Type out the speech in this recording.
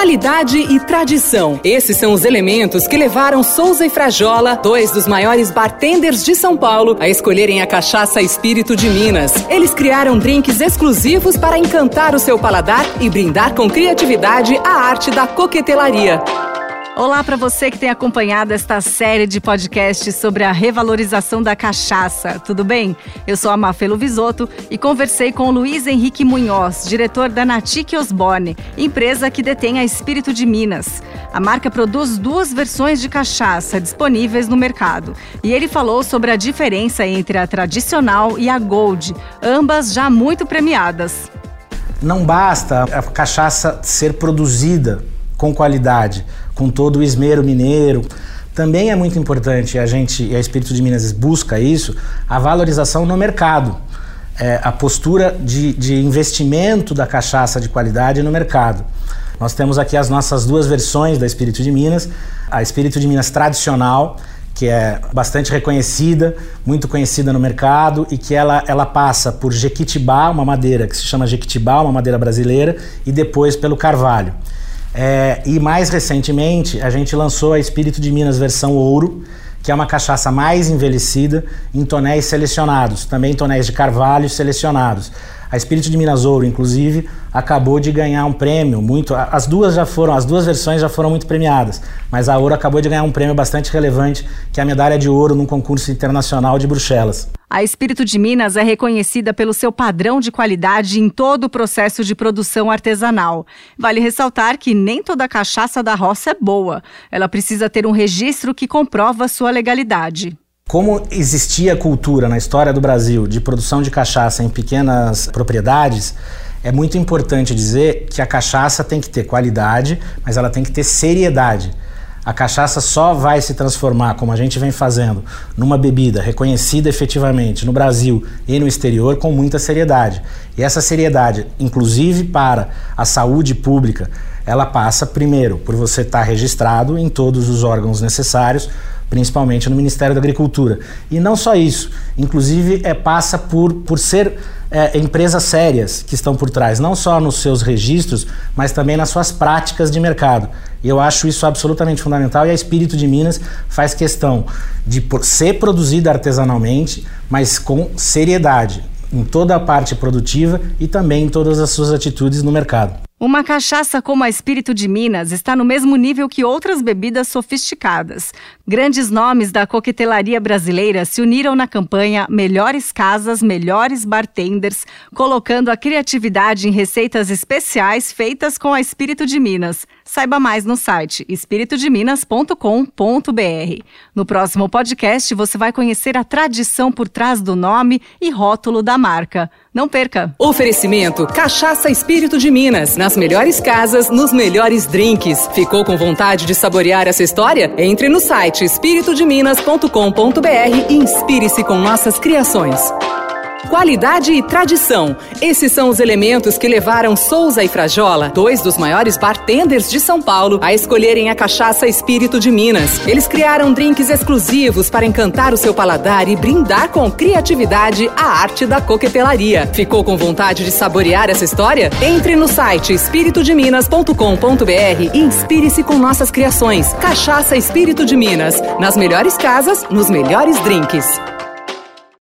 Qualidade e tradição. Esses são os elementos que levaram Souza e Frajola, dois dos maiores bartenders de São Paulo, a escolherem a cachaça Espírito de Minas. Eles criaram drinks exclusivos para encantar o seu paladar e brindar com criatividade a arte da coquetelaria. Olá para você que tem acompanhado esta série de podcasts sobre a revalorização da cachaça. Tudo bem? Eu sou a Mafelo Visoto e conversei com Luiz Henrique Munhoz, diretor da Natique Osborne, empresa que detém a Espírito de Minas. A marca produz duas versões de cachaça disponíveis no mercado. E ele falou sobre a diferença entre a tradicional e a Gold, ambas já muito premiadas. Não basta a cachaça ser produzida com qualidade, com todo o esmero mineiro. Também é muito importante, a gente, e a Espírito de Minas busca isso, a valorização no mercado. É, a postura de, de investimento da cachaça de qualidade no mercado. Nós temos aqui as nossas duas versões da Espírito de Minas. A Espírito de Minas tradicional, que é bastante reconhecida, muito conhecida no mercado e que ela, ela passa por Jequitibá, uma madeira que se chama Jequitibá, uma madeira brasileira, e depois pelo Carvalho. É, e mais recentemente, a gente lançou a Espírito de Minas versão ouro, que é uma cachaça mais envelhecida em tonéis selecionados, também tonéis de carvalho selecionados. A Espírito de Minas Ouro, inclusive, acabou de ganhar um prêmio muito. As duas já foram, as duas versões já foram muito premiadas, mas a Ouro acabou de ganhar um prêmio bastante relevante, que é a medalha de ouro num concurso internacional de Bruxelas. A Espírito de Minas é reconhecida pelo seu padrão de qualidade em todo o processo de produção artesanal. Vale ressaltar que nem toda cachaça da roça é boa. Ela precisa ter um registro que comprova sua legalidade. Como existia cultura na história do Brasil de produção de cachaça em pequenas propriedades, é muito importante dizer que a cachaça tem que ter qualidade, mas ela tem que ter seriedade. A cachaça só vai se transformar, como a gente vem fazendo, numa bebida reconhecida efetivamente no Brasil e no exterior com muita seriedade. E essa seriedade, inclusive para a saúde pública, ela passa primeiro por você estar registrado em todos os órgãos necessários principalmente no Ministério da Agricultura. E não só isso, inclusive é, passa por, por ser é, empresas sérias que estão por trás, não só nos seus registros, mas também nas suas práticas de mercado. Eu acho isso absolutamente fundamental e a Espírito de Minas faz questão de ser produzida artesanalmente, mas com seriedade em toda a parte produtiva e também em todas as suas atitudes no mercado. Uma cachaça como a Espírito de Minas está no mesmo nível que outras bebidas sofisticadas. Grandes nomes da coquetelaria brasileira se uniram na campanha Melhores Casas, Melhores Bartenders, colocando a criatividade em receitas especiais feitas com a Espírito de Minas. Saiba mais no site espiritodeminas.com.br. No próximo podcast, você vai conhecer a tradição por trás do nome e rótulo da marca. Não perca! Oferecimento Cachaça Espírito de Minas. Nas melhores casas, nos melhores drinks. Ficou com vontade de saborear essa história? Entre no site espiritodeminas.com.br e inspire-se com nossas criações. Qualidade e tradição. Esses são os elementos que levaram Souza e Frajola, dois dos maiores bartenders de São Paulo, a escolherem a cachaça Espírito de Minas. Eles criaram drinks exclusivos para encantar o seu paladar e brindar com criatividade a arte da coquetelaria. Ficou com vontade de saborear essa história? Entre no site espiritodeminas.com.br e inspire-se com nossas criações. Cachaça Espírito de Minas. Nas melhores casas, nos melhores drinks.